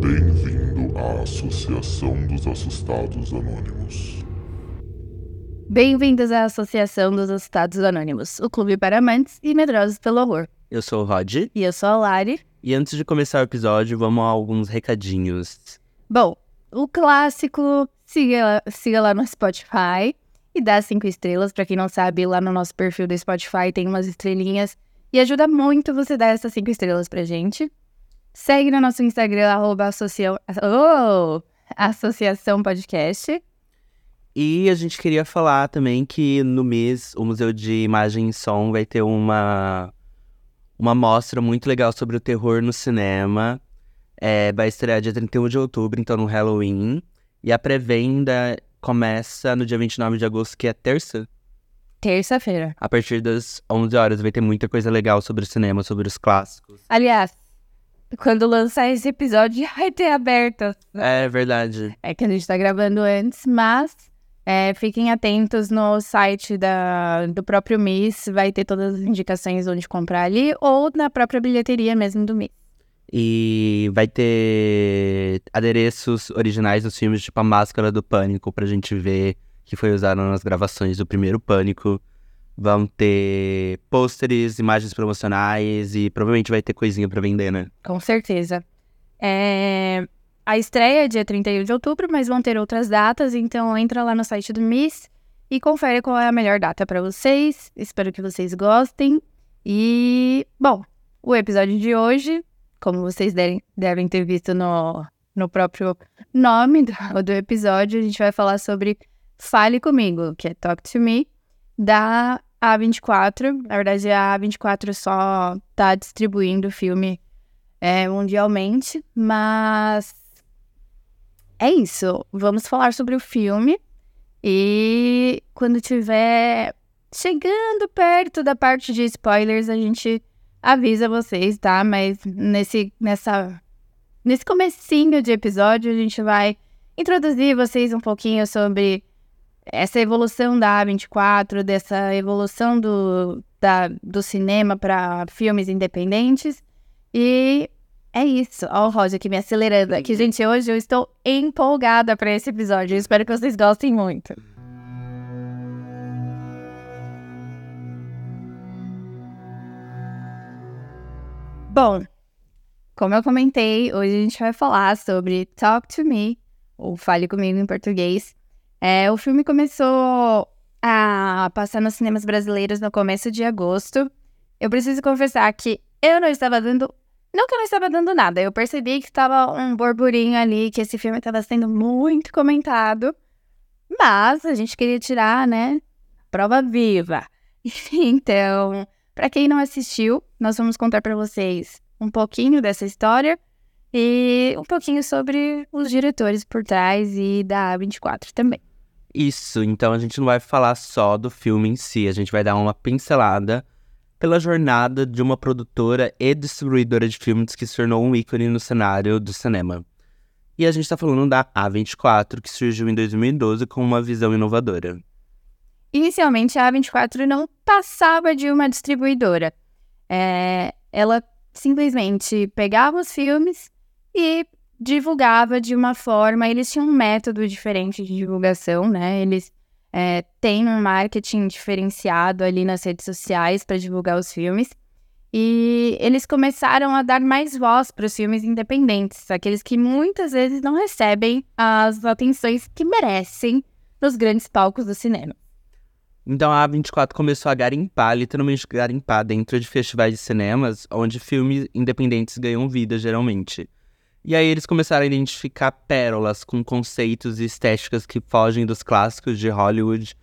Bem-vindo à Associação dos Assustados Anônimos. Bem-vindos à Associação dos Assustados Anônimos, o clube para amantes e medrosos pelo horror. Eu sou o Rod. E eu sou a Lari. E antes de começar o episódio, vamos a alguns recadinhos. Bom, o clássico, siga, siga lá no Spotify e dá cinco estrelas. Para quem não sabe, lá no nosso perfil do Spotify tem umas estrelinhas e ajuda muito você dar essas cinco estrelas pra gente. Segue no nosso Instagram, arroba associação, oh, associação Podcast. E a gente queria falar também que no mês o Museu de Imagem e Som vai ter uma, uma mostra muito legal sobre o terror no cinema. É, vai estrear dia 31 de outubro, então no Halloween. E a pré-venda começa no dia 29 de agosto, que é terça. Terça-feira. A partir das 11 horas vai ter muita coisa legal sobre o cinema, sobre os clássicos. Aliás, quando lançar esse episódio vai ter aberto. É verdade. É que a gente tá gravando antes, mas é, fiquem atentos no site da, do próprio Miss, vai ter todas as indicações onde comprar ali, ou na própria bilheteria mesmo do Miss. E vai ter adereços originais dos filmes, tipo a Máscara do Pânico, pra gente ver que foi usado nas gravações do primeiro Pânico. Vão ter pôsteres, imagens promocionais e provavelmente vai ter coisinha para vender, né? Com certeza. É... A estreia é dia 31 de outubro, mas vão ter outras datas, então entra lá no site do Miss e confere qual é a melhor data para vocês. Espero que vocês gostem. E, bom, o episódio de hoje, como vocês devem, ter visto no, no próprio nome do, do episódio, a gente vai falar sobre Fale Comigo, que é Talk to Me, da A24. Na verdade, a A24 só tá distribuindo o filme é, mundialmente, mas é isso. Vamos falar sobre o filme e quando tiver chegando perto da parte de spoilers, a gente avisa vocês, tá? Mas nesse, nessa, nesse comecinho de episódio, a gente vai introduzir vocês um pouquinho sobre essa evolução da A24, dessa evolução do, da, do cinema para filmes independentes. E é isso. Ó, o Roger aqui me acelerando aqui. Gente, hoje eu estou empolgada para esse episódio. Eu espero que vocês gostem muito. Bom, como eu comentei, hoje a gente vai falar sobre Talk to Me, ou Fale Comigo em português, é, o filme começou a passar nos cinemas brasileiros no começo de agosto. Eu preciso confessar que eu não estava dando. Não que eu não estava dando nada, eu percebi que estava um burburinho ali, que esse filme estava sendo muito comentado. Mas a gente queria tirar, né? Prova viva. então, para quem não assistiu, nós vamos contar para vocês um pouquinho dessa história e um pouquinho sobre os diretores por trás e da A24 também. Isso, então a gente não vai falar só do filme em si, a gente vai dar uma pincelada pela jornada de uma produtora e distribuidora de filmes que se tornou um ícone no cenário do cinema. E a gente está falando da A24, que surgiu em 2012 com uma visão inovadora. Inicialmente, a A24 não passava de uma distribuidora. É, ela simplesmente pegava os filmes e divulgava de uma forma, eles tinham um método diferente de divulgação, né? Eles é, têm um marketing diferenciado ali nas redes sociais para divulgar os filmes. E eles começaram a dar mais voz para os filmes independentes, aqueles que muitas vezes não recebem as atenções que merecem nos grandes palcos do cinema. Então a A24 começou a garimpar, literalmente garimpar, dentro de festivais de cinemas, onde filmes independentes ganham vida, geralmente. E aí eles começaram a identificar pérolas com conceitos e estéticas que fogem dos clássicos de Hollywood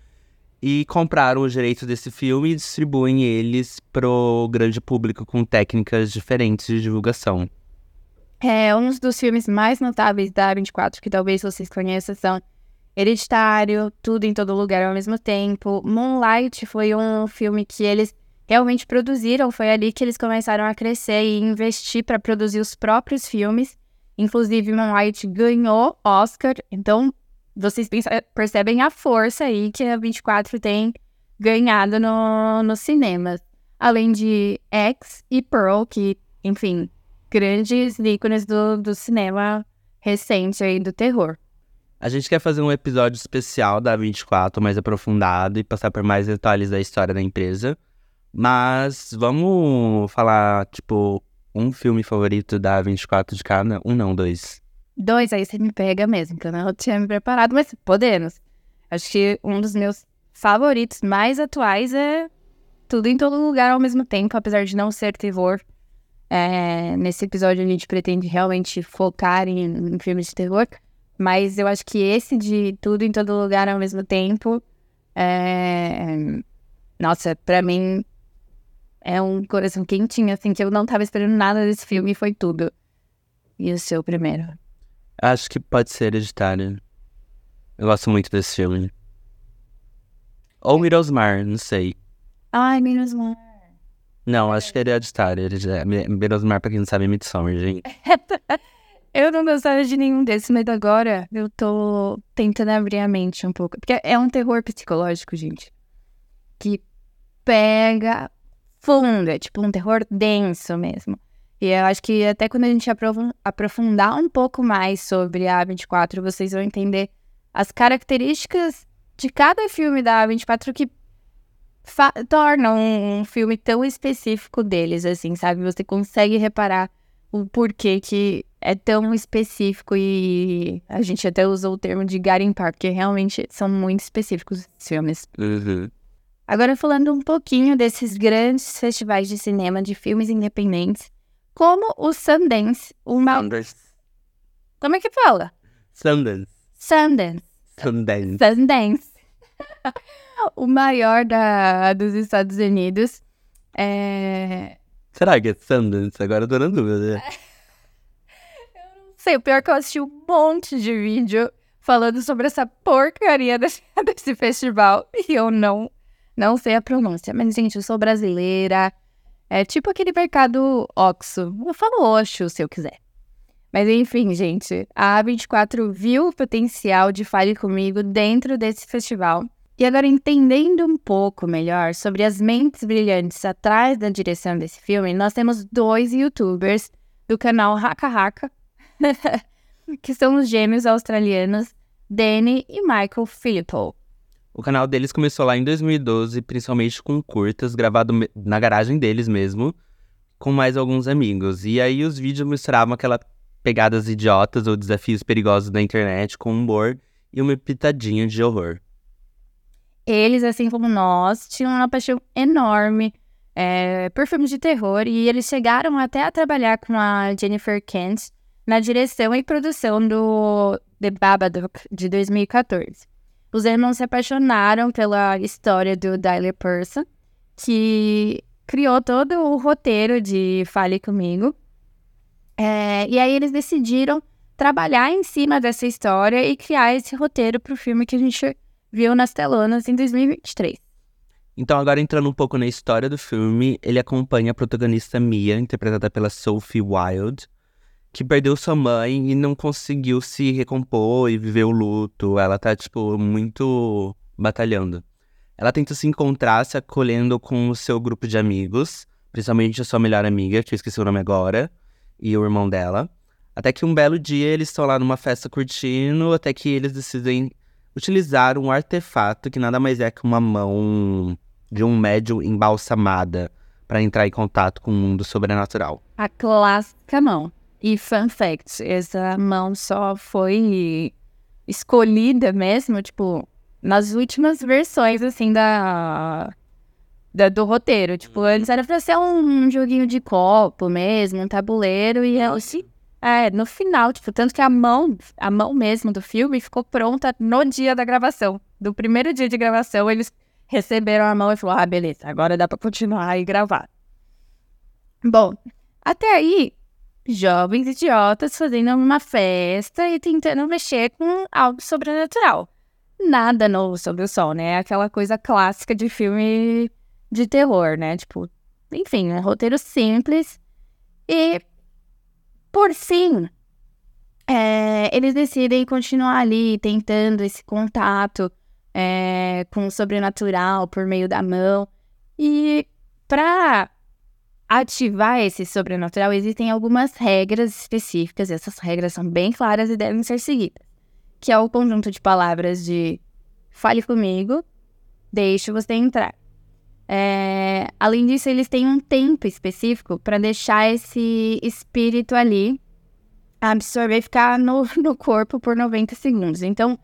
e compraram os direitos desse filme e distribuem eles pro grande público com técnicas diferentes de divulgação. É, um dos filmes mais notáveis da 24 que talvez vocês conheçam são Hereditário, Tudo em Todo Lugar ao mesmo tempo. Moonlight foi um filme que eles realmente produziram, foi ali que eles começaram a crescer e investir para produzir os próprios filmes. Inclusive, Moonlight ganhou Oscar, então vocês percebem a força aí que a 24 tem ganhado no, no cinema. Além de X e Pearl, que, enfim, grandes ícones do, do cinema recente aí, do terror. A gente quer fazer um episódio especial da 24, mais aprofundado e passar por mais detalhes da história da empresa. Mas vamos falar, tipo, um filme favorito da 24 de cada? Um não, dois. Dois, aí você me pega mesmo, que eu não tinha me preparado, mas podemos. Acho que um dos meus favoritos mais atuais é Tudo em Todo Lugar ao mesmo tempo, apesar de não ser terror. É, nesse episódio a gente pretende realmente focar em, em filmes de terror, mas eu acho que esse de Tudo em Todo Lugar ao mesmo tempo, é... nossa, pra mim é um coração quentinho, assim, que eu não tava esperando nada desse filme e foi tudo. E o seu primeiro? Acho que pode ser Hereditário. Eu gosto muito desse filme. Ou Mirosmar, não sei. Ai, Mirosmar. Não, acho que é Hereditário. Mirosmar, pra quem não sabe, é Midsommar, gente. eu não gostava de nenhum desses, mas agora eu tô tentando abrir a mente um pouco. Porque é um terror psicológico, gente. Que pega fundo, é tipo um terror denso mesmo. E eu acho que até quando a gente aprofundar um pouco mais sobre a A24, vocês vão entender as características de cada filme da A24 que tornam um filme tão específico deles, assim, sabe? Você consegue reparar o porquê que é tão específico e a gente até usou o termo de garimpar, porque realmente são muito específicos os filmes. Uhum. Agora falando um pouquinho desses grandes festivais de cinema de filmes independentes, como o Sundance, uma... Sundance. Como é que fala? Sundance. Sundance. Sundance. Sundance. o maior da, dos Estados Unidos. É... Será que é Sundance? Agora eu tô na dúvida. eu não sei, o pior é que eu assisti um monte de vídeo falando sobre essa porcaria desse, desse festival e eu não, não sei a pronúncia. Mas, gente, eu sou brasileira, é tipo aquele mercado Oxo. Eu falo Oxo se eu quiser. Mas enfim, gente, a A24 viu o potencial de Fale Comigo dentro desse festival. E agora, entendendo um pouco melhor sobre as mentes brilhantes atrás da direção desse filme, nós temos dois youtubers do canal Haka Haka, que são os gêmeos australianos Danny e Michael Philippou. O canal deles começou lá em 2012, principalmente com curtas, gravado na garagem deles mesmo, com mais alguns amigos. E aí os vídeos misturavam aquelas pegadas idiotas ou desafios perigosos da internet com humor e uma pitadinha de horror. Eles, assim como nós, tinham uma paixão enorme é, por filmes de terror e eles chegaram até a trabalhar com a Jennifer Kent na direção e produção do The Babadook de 2014. Os irmãos se apaixonaram pela história do Tyler Person, que criou todo o roteiro de Fale Comigo. É, e aí eles decidiram trabalhar em cima dessa história e criar esse roteiro para o filme que a gente viu nas telonas em 2023. Então, agora entrando um pouco na história do filme, ele acompanha a protagonista Mia, interpretada pela Sophie Wilde, que perdeu sua mãe e não conseguiu se recompor e viver o luto. Ela tá, tipo, muito batalhando. Ela tenta se encontrar se acolhendo com o seu grupo de amigos, principalmente a sua melhor amiga, que eu esqueci o nome agora, e o irmão dela. Até que um belo dia eles estão lá numa festa curtindo, até que eles decidem utilizar um artefato que nada mais é que uma mão de um médium embalsamada para entrar em contato com o mundo sobrenatural. A clássica mão. E fun fact, essa mão só foi escolhida mesmo, tipo, nas últimas versões, assim, da, da do roteiro. Tipo, antes era pra ser um, um joguinho de copo mesmo, um tabuleiro, e ela se... É, no final, tipo, tanto que a mão, a mão mesmo do filme ficou pronta no dia da gravação. Do primeiro dia de gravação, eles receberam a mão e falaram, ah, beleza, agora dá pra continuar e gravar. Bom, até aí, jovens idiotas fazendo uma festa e tentando mexer com algo sobrenatural. Nada novo sobre o sol, né? Aquela coisa clássica de filme de terror, né? Tipo, enfim, um roteiro simples. E, por fim, é, eles decidem continuar ali tentando esse contato é, com o sobrenatural por meio da mão. E para ativar esse sobrenatural, existem algumas regras específicas, e essas regras são bem claras e devem ser seguidas. Que é o conjunto de palavras de fale comigo, deixe você entrar. É, além disso, eles têm um tempo específico para deixar esse espírito ali absorver e ficar no, no corpo por 90 segundos. Então,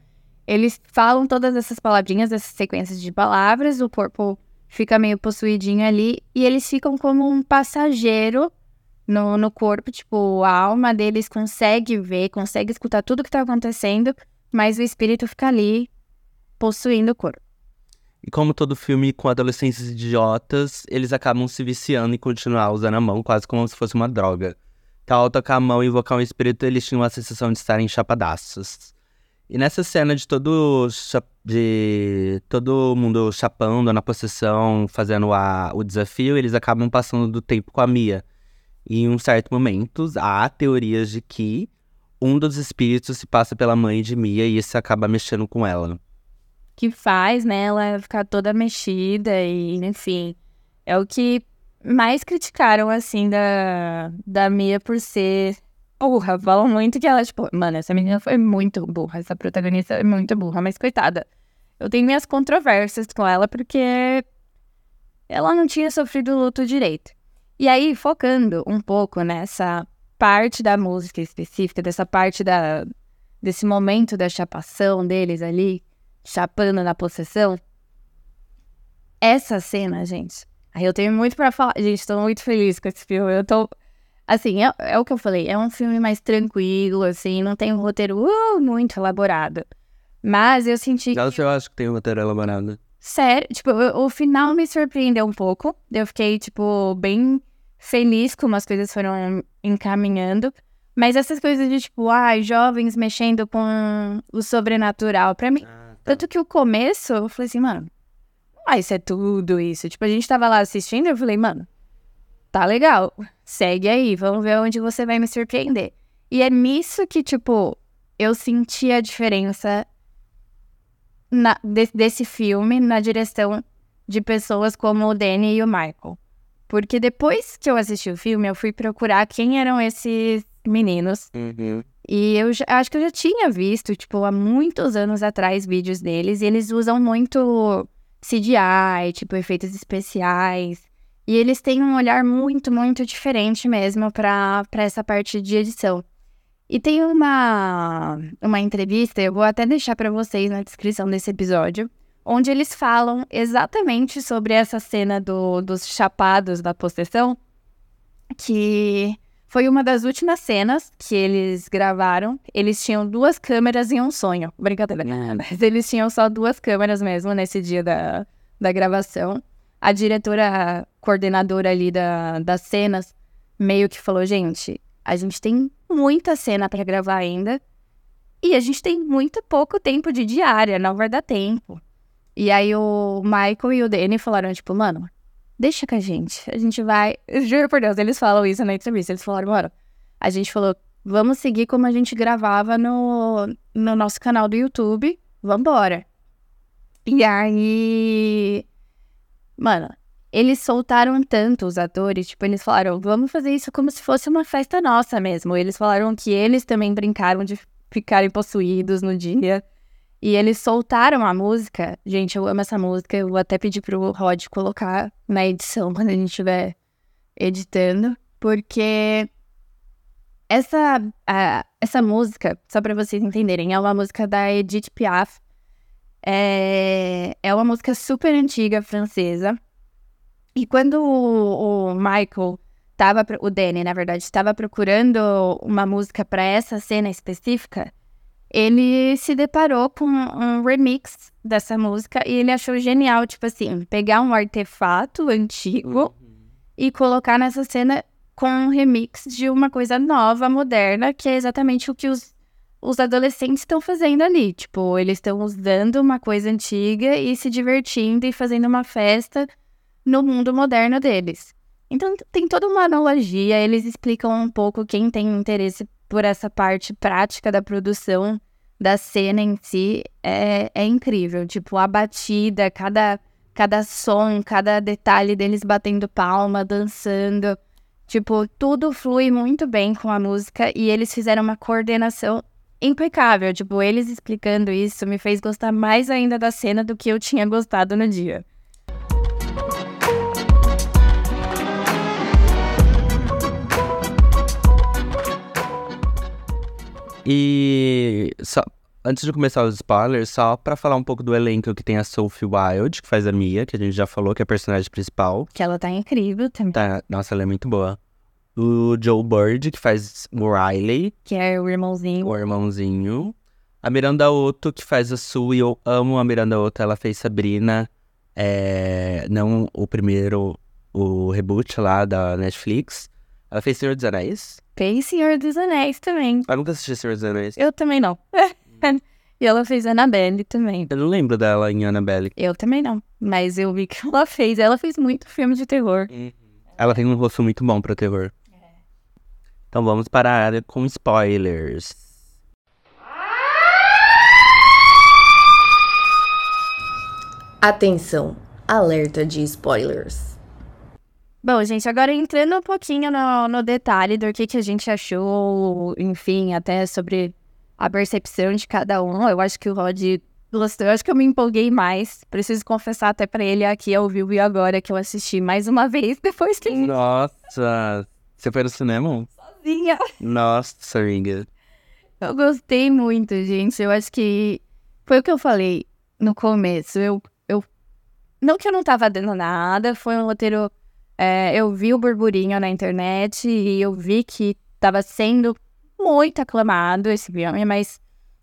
eles falam todas essas palavrinhas, essas sequências de palavras, o corpo fica meio possuidinho ali e eles ficam como um passageiro no, no corpo, tipo, a alma deles consegue ver, consegue escutar tudo que tá acontecendo, mas o espírito fica ali possuindo o corpo. E como todo filme com adolescentes idiotas, eles acabam se viciando e continuar usando a mão quase como se fosse uma droga. Então, ao tocar a mão e invocar um espírito, eles tinham a sensação de estarem chapadaços. E nessa cena de todo, de todo mundo chapando na possessão, fazendo a, o desafio, eles acabam passando do tempo com a Mia. E em um certo momento, há teorias de que um dos espíritos se passa pela mãe de Mia e isso acaba mexendo com ela. Que faz, né, ela ficar toda mexida e, enfim. É o que mais criticaram, assim, da, da Mia por ser burra. Falam muito que ela, tipo, mano, essa menina foi muito burra. Essa protagonista é muito burra, mas coitada. Eu tenho minhas controvérsias com ela porque ela não tinha sofrido luto direito. E aí, focando um pouco nessa parte da música específica, dessa parte da, desse momento da chapação deles ali, chapando na possessão. Essa cena, gente, Aí eu tenho muito para falar. Gente, tô muito feliz com esse filme. Eu tô. Assim, é, é, o que eu falei. É um filme mais tranquilo, assim. Não tem um roteiro uh, muito elaborado. Mas eu senti. Nossa, que... eu acho que tem um roteiro elaborado. Sério, tipo, o, o final me surpreendeu um pouco. Eu fiquei, tipo, bem feliz como as coisas foram encaminhando. Mas essas coisas de, tipo, ai, ah, jovens mexendo com o sobrenatural, pra mim. Ah, tá. Tanto que o começo, eu falei assim, mano, ah, isso é tudo isso. Tipo, a gente tava lá assistindo, eu falei, mano, tá legal, segue aí, vamos ver onde você vai me surpreender. E é nisso que, tipo, eu senti a diferença na, de, desse filme na direção de pessoas como o Danny e o Michael. Porque depois que eu assisti o filme, eu fui procurar quem eram esses meninos. Uhum. E eu já, acho que eu já tinha visto, tipo, há muitos anos atrás, vídeos deles. E eles usam muito CGI, tipo, efeitos especiais. E eles têm um olhar muito, muito diferente mesmo para essa parte de edição. E tem uma, uma entrevista, eu vou até deixar para vocês na descrição desse episódio, onde eles falam exatamente sobre essa cena do, dos chapados da possessão, que foi uma das últimas cenas que eles gravaram. Eles tinham duas câmeras em um sonho. Brincadeira? Mas eles tinham só duas câmeras mesmo nesse dia da, da gravação. A diretora coordenadora ali da, das cenas meio que falou: gente, a gente tem muita cena para gravar ainda. E a gente tem muito pouco tempo de diária, não vai dar tempo. E aí o Michael e o Danny falaram, tipo, mano, deixa com a gente. A gente vai. Juro por Deus, eles falam isso na entrevista. Eles falaram, mano, a gente falou, vamos seguir como a gente gravava no, no nosso canal do YouTube. Vambora. E aí. Mano, eles soltaram tanto os atores, tipo, eles falaram, vamos fazer isso como se fosse uma festa nossa mesmo. Eles falaram que eles também brincaram de ficarem possuídos no dia. E eles soltaram a música. Gente, eu amo essa música. Eu vou até pedir pro Rod colocar na edição quando a gente estiver editando. Porque essa, a, essa música, só para vocês entenderem, é uma música da Edith Piaf. É, é uma música super antiga francesa. E quando o, o Michael tava, o Danny, na verdade, estava procurando uma música para essa cena específica, ele se deparou com um remix dessa música e ele achou genial, tipo assim, pegar um artefato antigo uhum. e colocar nessa cena com um remix de uma coisa nova, moderna, que é exatamente o que os, os adolescentes estão fazendo ali. Tipo, eles estão usando uma coisa antiga e se divertindo e fazendo uma festa no mundo moderno deles. Então tem toda uma analogia, eles explicam um pouco quem tem interesse por essa parte prática da produção da cena em si é, é incrível. Tipo, a batida, cada, cada som, cada detalhe deles batendo palma, dançando. Tipo, tudo flui muito bem com a música e eles fizeram uma coordenação impecável. Tipo, eles explicando isso me fez gostar mais ainda da cena do que eu tinha gostado no dia. E só, antes de começar os spoilers, só pra falar um pouco do elenco que tem a Sophie Wilde, que faz a Mia, que a gente já falou que é a personagem principal. Que ela tá incrível também. Tá, nossa, ela é muito boa. O Joe Bird, que faz o Riley, Que é o irmãozinho. o irmãozinho. A Miranda Otto, que faz a Sue, eu amo a Miranda Otto, ela fez Sabrina, é, não o primeiro, o reboot lá da Netflix. Ela fez Senhor dos Anéis. Fez Senhor dos Anéis também. Eu nunca assisti Senhor dos Anéis. Eu também não. e ela fez Annabelle também. Eu não lembro dela em Annabelle. Eu também não. Mas eu vi que ela fez. Ela fez muito filme de terror. Ela tem um rosto muito bom pra terror. Então vamos para a área com spoilers. Atenção, alerta de spoilers. Bom, gente, agora entrando um pouquinho no, no detalhe do que, que a gente achou, enfim, até sobre a percepção de cada um. Eu acho que o Rod gostou, eu acho que eu me empolguei mais. Preciso confessar até pra ele aqui ao vivo e agora que eu assisti mais uma vez depois que Nossa, você foi no cinema? Sozinha. Nossa, amiga. Eu gostei muito, gente. Eu acho que foi o que eu falei no começo. Eu, eu não que eu não tava dando nada, foi um roteiro. é, eu vi o burburinho na internet e eu vi que tava sendo muito aclamado esse filme, mas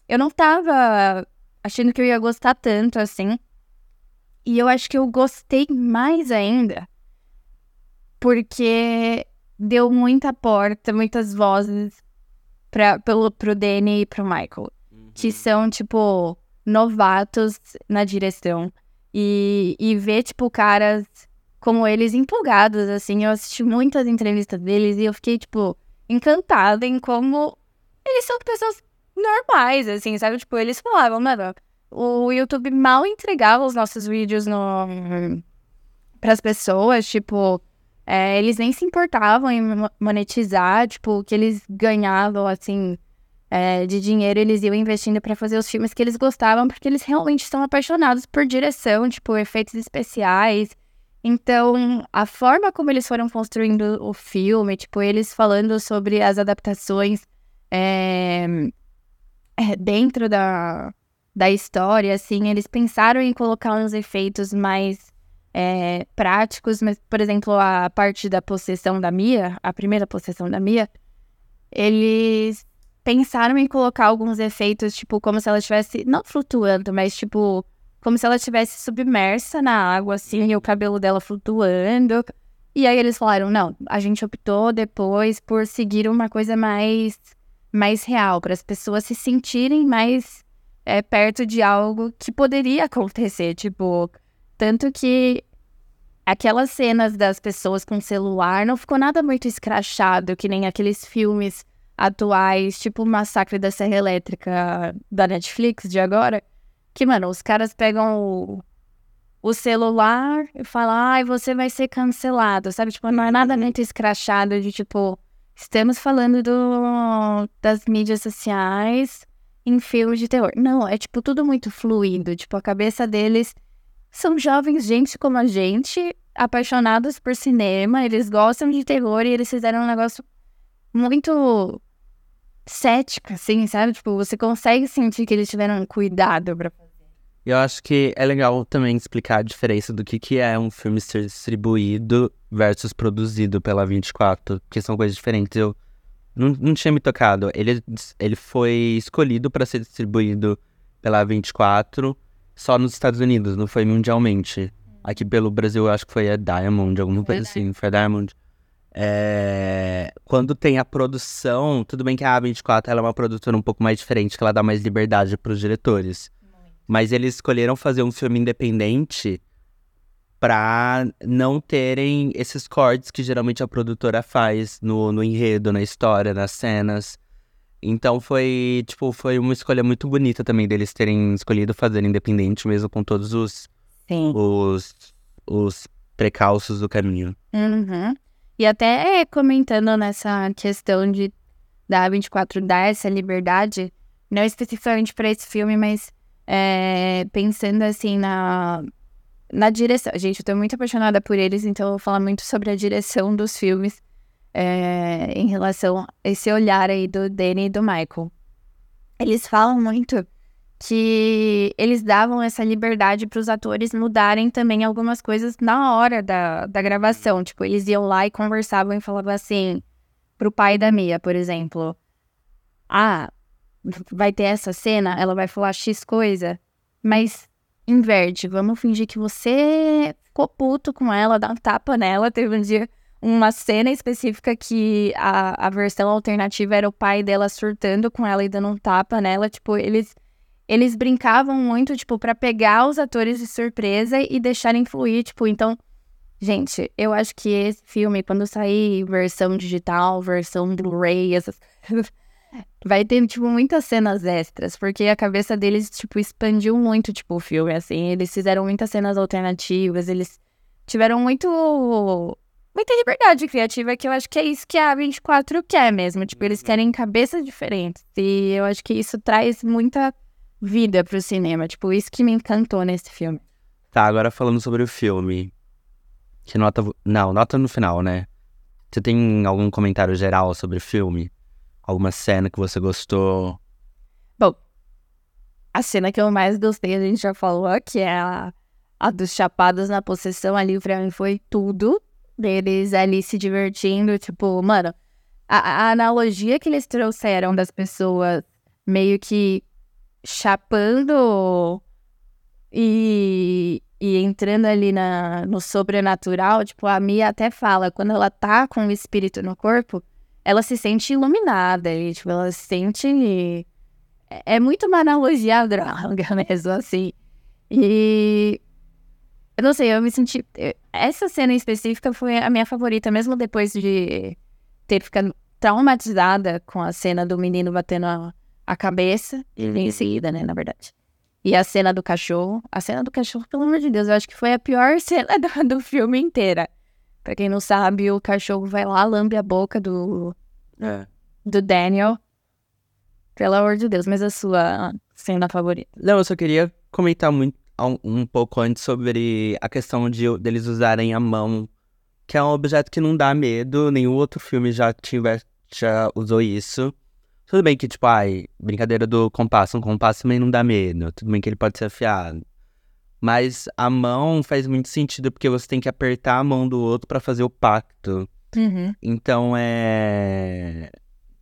eu não tava achando que eu ia gostar tanto assim. E eu acho que eu gostei mais ainda porque deu muita porta, muitas vozes pra, pelo, pro Danny e pro Michael, que são, tipo, novatos na direção. E, e ver, tipo, caras como eles empolgados, assim. Eu assisti muitas entrevistas deles e eu fiquei, tipo, encantada em como eles são pessoas normais, assim, sabe? Tipo, eles falavam, mano, o YouTube mal entregava os nossos vídeos no pras pessoas, tipo, é, eles nem se importavam em mo- monetizar, tipo, o que eles ganhavam, assim, é, de dinheiro, eles iam investindo pra fazer os filmes que eles gostavam, porque eles realmente são apaixonados por direção, tipo, efeitos especiais. Então, a forma como eles foram construindo o filme, tipo, eles falando sobre as adaptações é, é, dentro da, da história, assim, eles pensaram em colocar uns efeitos mais é, práticos, mas, por exemplo, a parte da possessão da Mia, a primeira possessão da Mia, eles pensaram em colocar alguns efeitos, tipo, como se ela estivesse, não flutuando, mas, tipo, como se ela estivesse submersa na água, assim, e o cabelo dela flutuando. E aí eles falaram, não, a gente optou depois por seguir uma coisa mais, mais real, para as pessoas se sentirem mais é, perto de algo que poderia acontecer, tipo, tanto que aquelas cenas das pessoas com celular não ficou nada muito escrachado, que nem aqueles filmes atuais, tipo o Massacre da Serra Elétrica da Netflix de agora. Que, mano, os caras pegam o, o celular e falam, ai, você vai ser cancelado, sabe? Tipo, não é nada muito escrachado de, tipo, estamos falando do, das mídias sociais em filmes de terror. Não, é, tipo, tudo muito fluido. Tipo, a cabeça deles são jovens, gente como a gente, apaixonados por cinema, eles gostam de terror e eles fizeram um negócio muito cético, assim, sabe? Tipo, você consegue sentir que eles tiveram cuidado pra E eu acho que é legal também explicar a diferença do que, que é um filme ser distribuído versus produzido pela 24, que são coisas diferentes. Eu não, não tinha me tocado. Ele, ele foi escolhido para ser distribuído pela 24 só nos Estados Unidos, não foi mundialmente. Aqui pelo Brasil, eu acho que foi a Diamond, alguma coisa assim, foi a Diamond. É, Quando tem a produção, tudo bem que a A24 ela é uma produtora um pouco mais diferente, que ela dá mais liberdade para os diretores. Mas eles escolheram fazer um filme independente pra não terem esses cortes que geralmente a produtora faz no, no enredo, na história, nas cenas. Então foi, tipo, foi uma escolha muito bonita também deles terem escolhido fazer independente, mesmo com todos os, Sim. os, os precalços do caminho. Uhum. E até comentando nessa questão de da 24 dar essa liberdade, não especificamente para esse filme, mas é, pensando assim na, na direção. Gente, eu tô muito apaixonada por eles, então eu vou falar muito sobre a direção dos filmes é, em relação a esse olhar aí do Danny e do Michael. Eles falam muito que eles davam essa liberdade para os atores mudarem também algumas coisas na hora da, da gravação. Tipo, eles iam lá e conversavam e falavam assim pro pai da Mia, por exemplo. Ah, vai ter essa cena, ela vai falar X coisa, mas inverte, vamos fingir que você ficou puto com ela, dá um tapa nela. Teve um dia uma cena específica que a, a versão alternativa era o pai dela surtando com ela e dando um tapa nela. Tipo, eles, eles brincavam muito, tipo, para pegar os atores de surpresa e deixarem fluir, tipo, então. Gente, eu acho que esse filme, quando sair versão digital, versão Blu-ray, essas vai ter, tipo, muitas cenas extras, porque a cabeça deles, tipo, expandiu muito, tipo, o filme, assim. Eles fizeram muitas cenas alternativas, eles tiveram muito. Muita liberdade criativa, que eu acho que é isso que a 24 quer mesmo. Tipo, eles querem cabeças diferentes. E eu acho que isso traz muita vida pro cinema. Tipo, isso que me encantou nesse filme. Tá, agora falando sobre o filme. Que nota. Não, nota no final, né? Você tem algum comentário geral sobre o filme? Alguma cena que você gostou? Bom, a cena que eu mais gostei, a gente já falou, que é a, a dos chapados na possessão ali, pra mim foi tudo. Deles ali se divertindo, tipo, mano, a, a analogia que eles trouxeram das pessoas meio que chapando e, e entrando ali na, no sobrenatural, tipo, a Mia até fala, quando ela tá com o espírito no corpo, ela se sente iluminada, e, tipo, ela se sente. É, é muito uma analogia à droga mesmo, assim. E. Eu não sei, eu me senti. Essa cena em específica foi a minha favorita, mesmo depois de ter ficado traumatizada com a cena do menino batendo a, a cabeça, e em seguida, né, na verdade. E a cena do cachorro. A cena do cachorro, pelo amor de Deus, eu acho que foi a pior cena do, do filme inteira. Pra quem não sabe, o cachorro vai lá, lambe a boca do, É. do Daniel. Pelo amor de Deus, mas a sua cena favorita. Não, eu só queria comentar muito, um, um pouco antes sobre a questão de deles usarem a mão, que é um objeto que não dá medo, nenhum outro filme já, tiver, já usou isso. Tudo bem que, tipo, ai, brincadeira do compasso, um compasso também não dá medo. Tudo bem que ele pode ser afiado. Mas a mão faz muito sentido porque você tem que apertar a mão do outro pra fazer o pacto. Então é.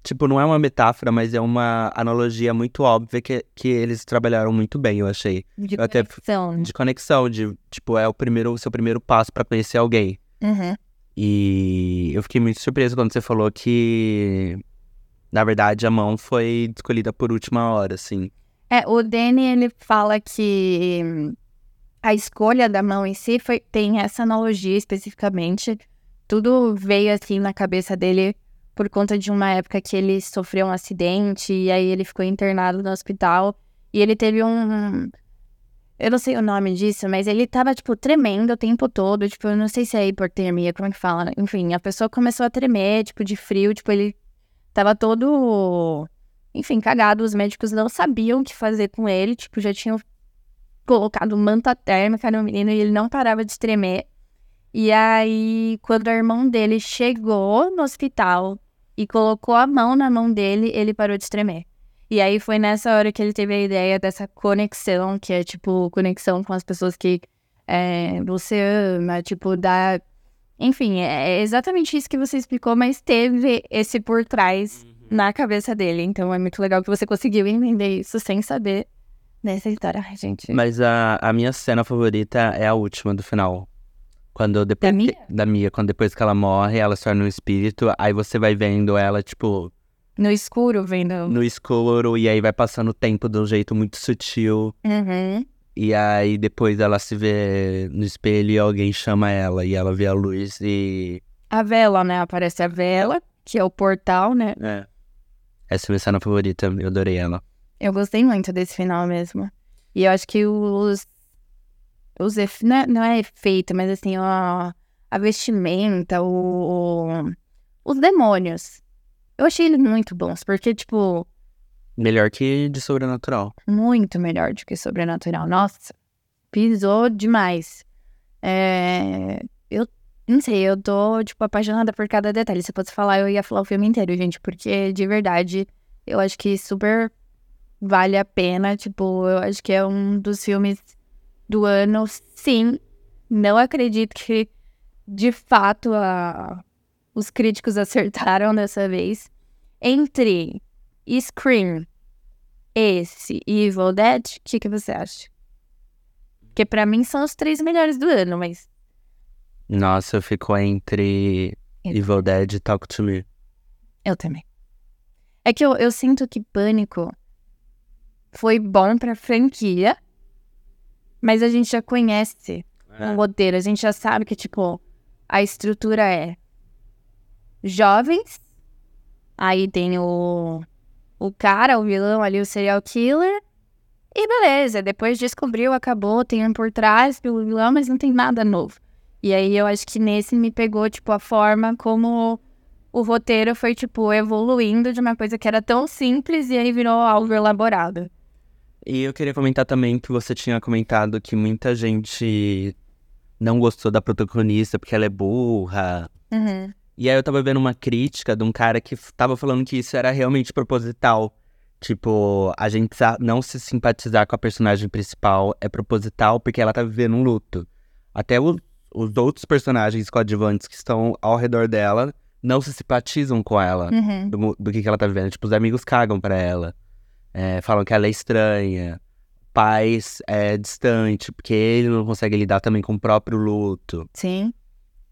Tipo, não é uma metáfora, mas é uma analogia muito óbvia que, que eles trabalharam muito bem, eu achei. De Eu até- conexão. De conexão, de, tipo, é o primeiro, o seu primeiro passo pra conhecer alguém. Uhum. E eu fiquei muito surpreso quando você falou que, na verdade, a mão foi escolhida por última hora, assim. É, o Danny, ele fala que a escolha da mão em si foi, tem essa analogia especificamente. Tudo veio assim na cabeça dele por conta de uma época que ele sofreu um acidente e aí ele ficou internado no hospital. E ele teve um eu não sei o nome disso, mas ele tava tipo tremendo o tempo todo, tipo, eu não sei se é hipotermia, como é que fala? Enfim, a pessoa começou a tremer, tipo, de frio, tipo, ele tava todo enfim, cagado, os médicos não sabiam o que fazer com ele, tipo, já tinham colocado manta térmica no menino e ele não parava de tremer. E aí, quando o irmão dele chegou no hospital e colocou a mão na mão dele, ele parou de tremer. E aí foi nessa hora que ele teve a ideia dessa conexão, que é tipo conexão com as pessoas que é, você ama, tipo, dá. Enfim, é exatamente isso que você explicou, mas teve esse por trás na cabeça dele. Então é muito legal que você conseguiu entender isso sem saber dessa história. Ai, gente. Mas a, a minha cena favorita é a última do final. Quando depois Da que- Mia? da Mia, quando depois que ela morre, ela se torna um espírito, aí você vai vendo ela, tipo, No escuro, vendo. no escuro, e aí vai passando o tempo de um jeito muito sutil. Uhum. E aí depois ela se vê no espelho e alguém chama ela, e ela vê a luz e. A vela, né? Aparece a vela, que é o portal, né? É. Essa é a minha cena favorita, eu adorei ela. Eu gostei muito desse final mesmo. E eu acho que os. Os ef... não, é, não é efeito, mas assim, ó, a vestimenta, o, o- os demônios. Eu achei eles muito bons, porque, tipo, Melhor que de sobrenatural. muito melhor do que Sobrenatural. Nossa, pisou demais. É, eu não sei, eu tô, tipo, apaixonada por cada detalhe. Se fosse falar, eu ia falar o filme inteiro, gente, porque de verdade, eu acho que super vale a pena. Tipo, eu acho que é um dos filmes do ano, sim. Não acredito que, de fato, a- os críticos acertaram dessa vez. Entre Scream, esse e Evil Dead, o que, que você acha? Porque pra mim são os três melhores do ano, mas. Nossa, eu fico entre Evil Dead e Talk to Me. Eu também. É que eu, eu sinto que Pânico foi bom pra franquia, mas a gente já conhece o roteiro, a gente já sabe que, tipo, a estrutura é jovens, aí tem o, o cara, o vilão ali, o serial killer, e beleza, depois descobriu, acabou, tem um por trás pelo vilão, mas não tem nada novo. E aí eu acho que nesse me pegou, tipo, a forma como o roteiro foi, tipo, evoluindo de uma coisa que era tão simples e aí virou algo elaborado. E eu queria comentar também que você tinha comentado que muita gente não gostou da protagonista porque ela é burra. Uhum. E aí eu tava vendo uma crítica de um cara que tava falando que isso era realmente proposital. Tipo, a gente não se simpatizar com a personagem principal é proposital porque ela tá vivendo um luto. Até o- os outros personagens coadjuvantes que estão ao redor dela não se simpatizam com ela Uhum. do, do que, que ela tá vivendo. Tipo, os amigos cagam pra ela. É, falam que ela é estranha. Pais é distante, porque ele não consegue lidar também com o próprio luto. Sim.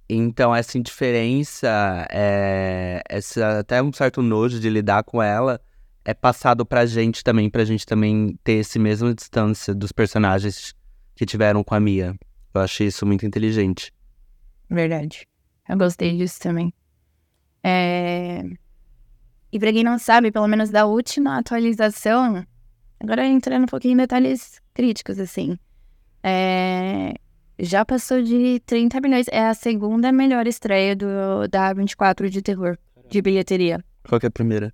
Então, essa indiferença, é, essa, até um certo nojo de lidar com ela, é passado pra gente também, pra gente também ter esse mesma distância dos personagens que tiveram com a Mia. Eu achei isso muito inteligente. Verdade. Eu gostei disso também. É... E pra quem não sabe, pelo menos da última atualização, agora entrando um pouquinho em detalhes críticos, assim. é, Já passou de 30 milhões. É a segunda melhor estreia do, da 24 de terror, de bilheteria. Qual que é a primeira?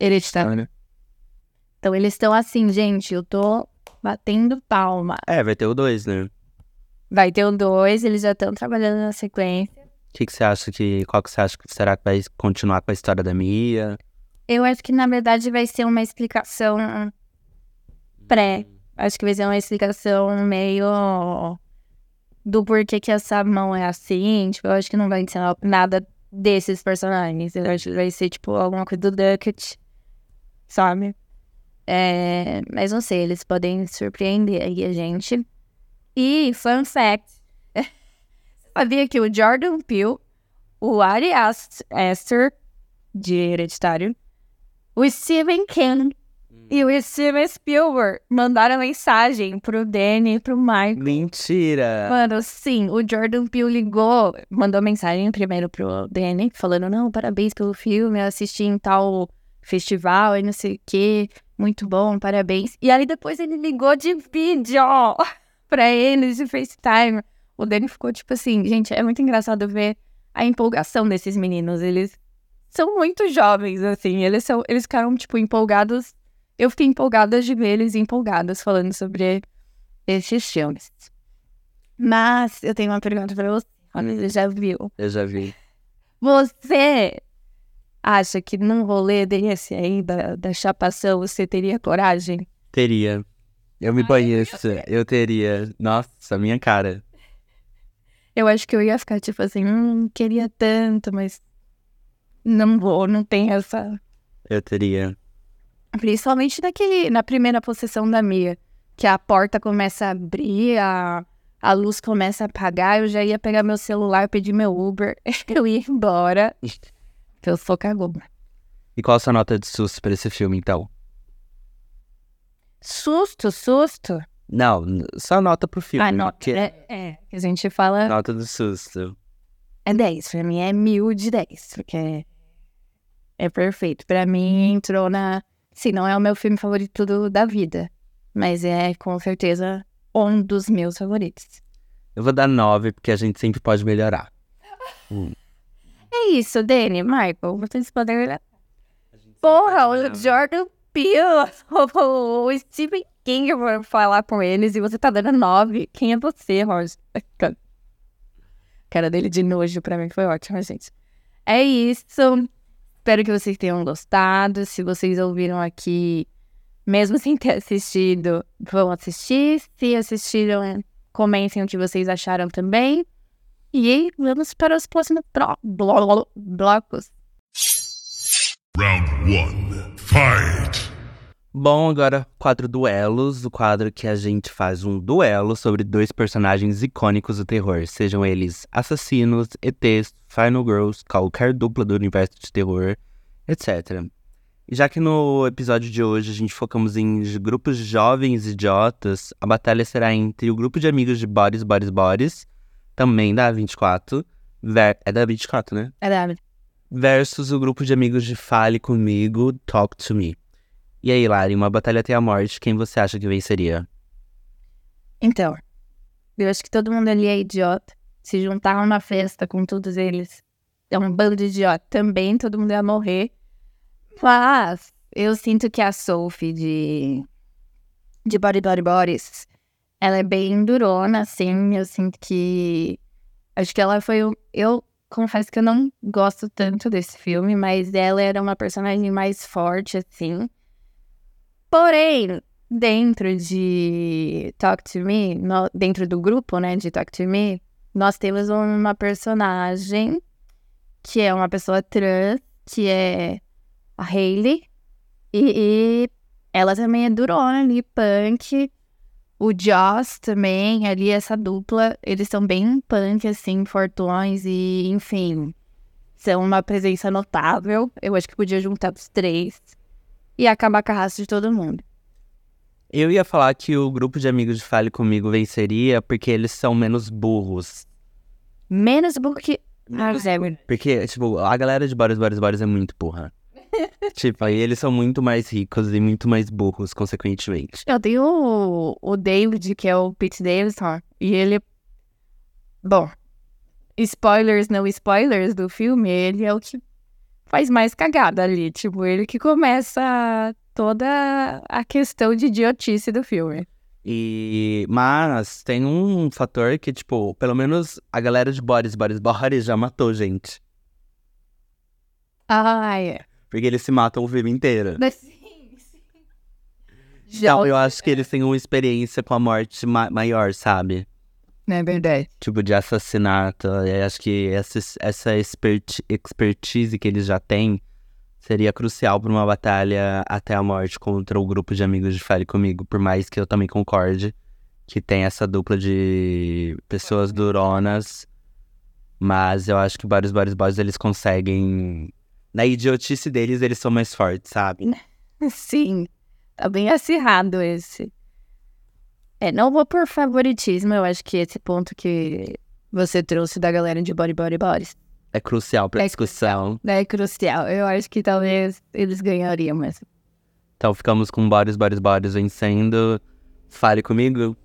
Hereditário. Então eles estão assim, gente, eu tô batendo palma. É, vai ter o dois, né? O Vai ter o dois, eles já estão trabalhando na sequência. que, que você acha que. Qual que você acha que será que vai continuar com a história da Mia? Eu acho que na verdade vai ser uma explicação pré. Acho que vai ser uma explicação meio do porquê que essa mão é assim. Tipo, eu acho que não vai ser nada desses personagens. Eu acho que vai ser, tipo, alguma coisa do Ducket, sabe? É, mas não sei, eles podem surpreender aí a gente. E, fun fact, sabia que o Jordan Peele, o Ari Ast- Aster, de Hereditário, o Stephen King e o Steven Spielberg mandaram mensagem pro Danny e pro Michael. Mentira! Mano, sim, o Jordan Peele ligou, mandou mensagem primeiro pro Danny, falando, não, parabéns pelo filme, eu assisti em tal festival e não sei o que, muito bom, parabéns. E aí depois ele ligou de vídeo pra eles de FaceTime. O Danny ficou tipo assim, gente, é muito engraçado ver a empolgação desses meninos, eles são muito jovens, assim, eles, são, eles ficaram, tipo, empolgados. Eu fiquei empolgada de ver eles empolgados falando sobre esses filmes. Mas eu tenho uma pergunta pra você. Você já viu, Eu já vi. você acha que num rolê desse aí da, da chapação você teria coragem? Teria. Eu me Ai, conheço. Eu teria. Nossa, minha cara. Eu acho que eu ia ficar tipo assim, hum, queria tanto, mas não vou, não tem essa. Eu teria. Principalmente naquele, na primeira possessão da Mia, que a porta começa a abrir, a, a luz começa a apagar, eu já ia pegar meu celular, pedir meu Uber, eu ia embora. Eu sou cagoma. E qual a sua nota de susto pra esse filme, então? Susto, susto. Não, só nota pro filme. Ah, nota. que- É, é, que a gente fala. Nota do susto. É 10, pra mim é mil de 10, porque é, perfeito. Pra mim entrou na. Sim, não é o meu filme favorito do- da vida, mas é com certeza um dos meus favoritos. Eu vou dar nove, porque a gente sempre pode melhorar. É isso, Dani, Michael, vocês podem. Porra, o Jordan Peele, o, Stephen King vai falar com eles e você tá dando nove. Quem é você, Roger? Cara dele de nojo pra mim foi ótimo, gente. É isso. Espero que vocês tenham gostado. Se vocês ouviram aqui, mesmo sem ter assistido, vão assistir. Se assistiram, comentem o que vocês acharam também. E vamos para os próximos blo blo blocos. Round 1. Fight! Bom, agora quadro duelos, o quadro que a gente faz um duelo sobre dois personagens icônicos do terror, sejam eles assassinos, ETs, Final Girls, qualquer dupla do universo de terror, etc. Já que no episódio de hoje a gente focamos em grupos jovens idiotas, a batalha será entre o grupo de amigos de Boris, Boris, Boris, também da 24, ver... é da 24, né? É da Versus o grupo de amigos de Fale Comigo, Talk to Me. E aí, Lari, uma batalha até a morte, quem você acha que venceria? Então, eu acho que todo mundo ali é idiota. Se juntaram na festa com todos eles, é um bando de idiota também, todo mundo ia morrer. Mas eu sinto que a Sophie de, de Body Body Bodies, ela é bem durona, assim. Eu sinto que. Acho que ela foi. Eu confesso que eu não gosto tanto desse filme, mas ela era uma personagem mais forte, assim. Porém, dentro de Talk to Me, no- dentro do grupo, né, de Talk to Me, nós temos uma personagem que é uma pessoa trans, que é a Hailey, e, e ela também é durona ali, punk. O Joss também, ali, essa dupla, eles são bem punk, assim, fortões e, enfim, são uma presença notável. Eu acho que podia juntar os três e acabar com a raça de todo mundo. Eu ia falar que o grupo de amigos de Fale Comigo venceria porque eles são menos burros. Menos porque. Ah, Zé, Porque, tipo, a galera de Boris, Boris, Boris é muito burra. tipo, aí eles são muito mais ricos e muito mais burros, consequentemente. Eu tenho o, o David, que é o Pete Davidson, e ele. Bom, spoilers, não spoilers do filme, ele é o que faz mais cagada ali. Tipo, ele que começa toda a questão de idiotice do filme. E... Mas tem um fator que, tipo, pelo menos a galera de Boris, Boris, Boris já matou gente. Ah, é. Porque eles se matam o filme inteiro. Sim, sim. Já Então, eu acho que eles têm uma experiência com a morte ma- maior, sabe? É verdade. Tipo, de assassinato. Eu acho que essa, essa experti- expertise que eles já têm seria crucial para uma batalha até a morte contra o grupo de amigos de Fale Comigo. Por mais que eu também concorde que tem essa dupla de pessoas duronas. Mas eu acho que vários, vários boys eles conseguem. Na idiotice deles, eles são mais fortes, sabe? Sim, tá bem acirrado esse. É, não vou por favoritismo, eu acho que esse ponto que você trouxe da galera de Body Body Bodies É crucial pra É discussão. é crucial. Eu acho que talvez eles ganhariam mesmo. Então ficamos com Boris, Boris, Boris vencendo. Fale comigo.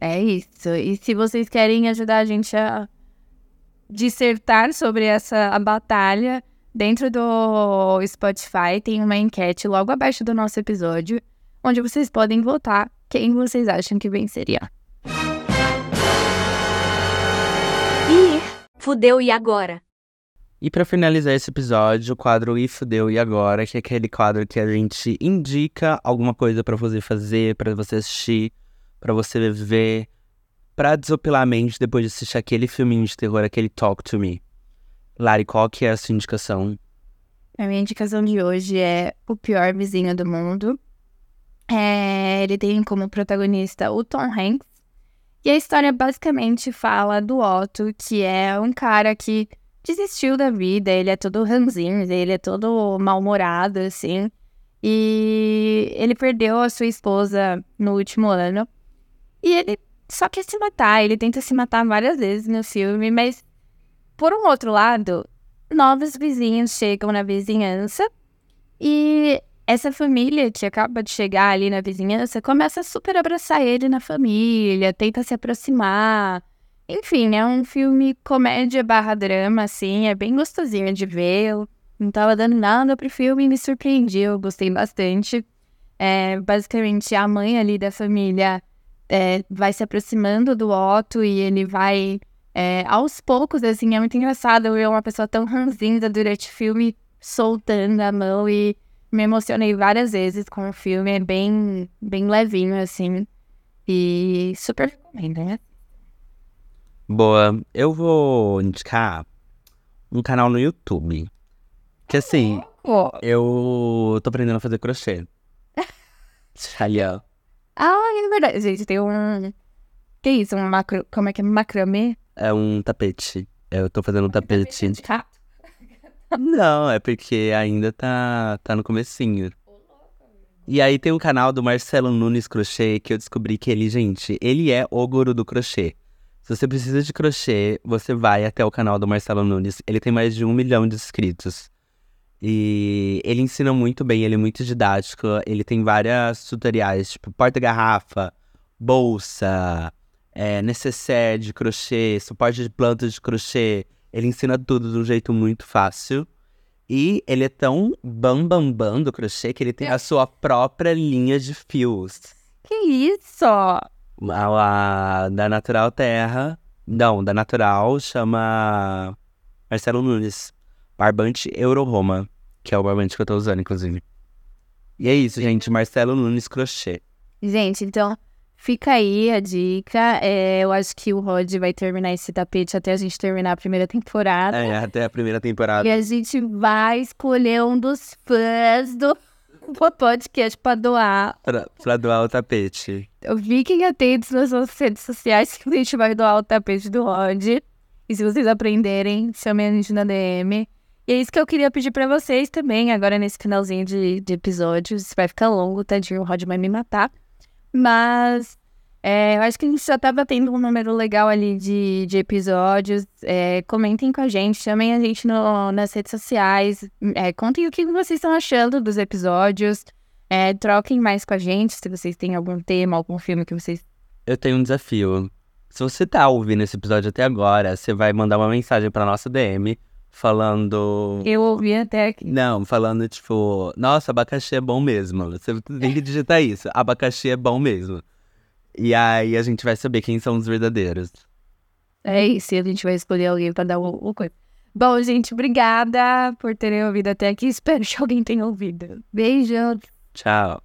É isso. E se vocês querem ajudar a gente a dissertar sobre essa a batalha, dentro do Spotify tem uma enquete logo abaixo do nosso episódio, onde vocês podem votar quem vocês acham que venceria. Ih, fudeu e agora? E pra finalizar esse episódio, o quadro E Fudeu e Agora, que é aquele quadro que a gente indica alguma coisa pra você fazer, pra você assistir, pra você ver, pra desopilar a mente depois de assistir aquele filminho de terror, aquele Talk to Me. Lari, qual que é a sua indicação? A minha indicação de hoje é O Pior Vizinho do Mundo. É, ele tem como protagonista o Tom Hanks. E a história basicamente fala do Otto, que é um cara que desistiu da vida, ele é todo ranzinho, ele é todo mal-humorado, assim. E ele perdeu a sua esposa no último ano. E ele só quer se matar, ele tenta se matar várias vezes no filme, mas por um outro lado, novos vizinhos chegam na vizinhança e essa família que acaba de chegar ali na vizinhança começa a super abraçar ele na família, tenta se aproximar. Enfim, é um filme comédia barra drama, assim, é bem gostosinho de ver. Eu não tava dando nada pro filme e me surpreendi, eu gostei bastante. É, basicamente, a mãe ali da família é, vai se aproximando do Otto e ele vai é, aos poucos, assim, é muito engraçado ver uma pessoa tão ranzinza durante o filme soltando a mão e me emocionei várias vezes com o filme, é bem, bem levinho, assim, e super recomendo, né? Boa, eu vou indicar um canal no YouTube. Que assim, Pô, eu tô aprendendo a fazer crochê. Ó. Ah, é verdade, gente, tem um... Que isso, um macro... Como é que é? Macramê? É um tapete. Eu tô fazendo um tapete. De rato? Não, é porque ainda tá, tá no comecinho. E aí tem um canal do Marcelo Nunes Crochê que eu descobri que ele, gente, ele é o guru do crochê. Se você precisa de crochê, você vai até o canal do Marcelo Nunes. Ele tem mais de um milhão de inscritos. E ele ensina muito bem, ele é muito didático. Ele tem várias tutoriais, tipo porta-garrafa, bolsa, é, necessaire de crochê, suporte de plantas de crochê. Ele ensina tudo de um jeito muito fácil. E ele é tão bam bam bam do crochê que ele tem a sua própria linha de fios. Que isso? A, a da Natural Terra. Não, da Natural chama Marcelo Nunes. Barbante Euro Roma. Que é o barbante que eu tô usando, inclusive. E é isso, gente. Marcelo Nunes Crochê. Gente, então fica aí a dica. É, eu acho que o Rod vai terminar esse tapete até a gente terminar a primeira temporada. É, até a primeira temporada. E a gente vai escolher um dos fãs do podcast pra doar. Pra, pra doar o tapete. Fiquem atentos nas nossas redes sociais que a gente vai doar o tapete do Rod. E se vocês aprenderem, chamem a gente na DM. E é isso que eu queria pedir pra vocês também, agora nesse finalzinho de, de episódios. Vai ficar longo, tadinho, o Rod vai me matar. Mas é, eu acho que a gente já tava tendo um número legal ali de, de episódios. É, comentem com a gente, chamem a gente no- nas redes sociais. É, contem o que vocês estão achando dos episódios. É, troquem mais com a gente se vocês têm algum tema, algum filme que vocês. Eu tenho um desafio. Se você tá ouvindo esse episódio até agora, você vai mandar uma mensagem pra nossa DM falando. Eu ouvi até aqui. Não, falando tipo, nossa, abacaxi é bom mesmo. Você tem que digitar isso. Abacaxi é bom mesmo. E aí a gente vai saber quem são os verdadeiros. É isso, e a gente vai escolher alguém pra dar o, o coisa. Bom, gente, obrigada por terem ouvido até aqui. Espero que alguém tenha ouvido. Beijo. Tchau.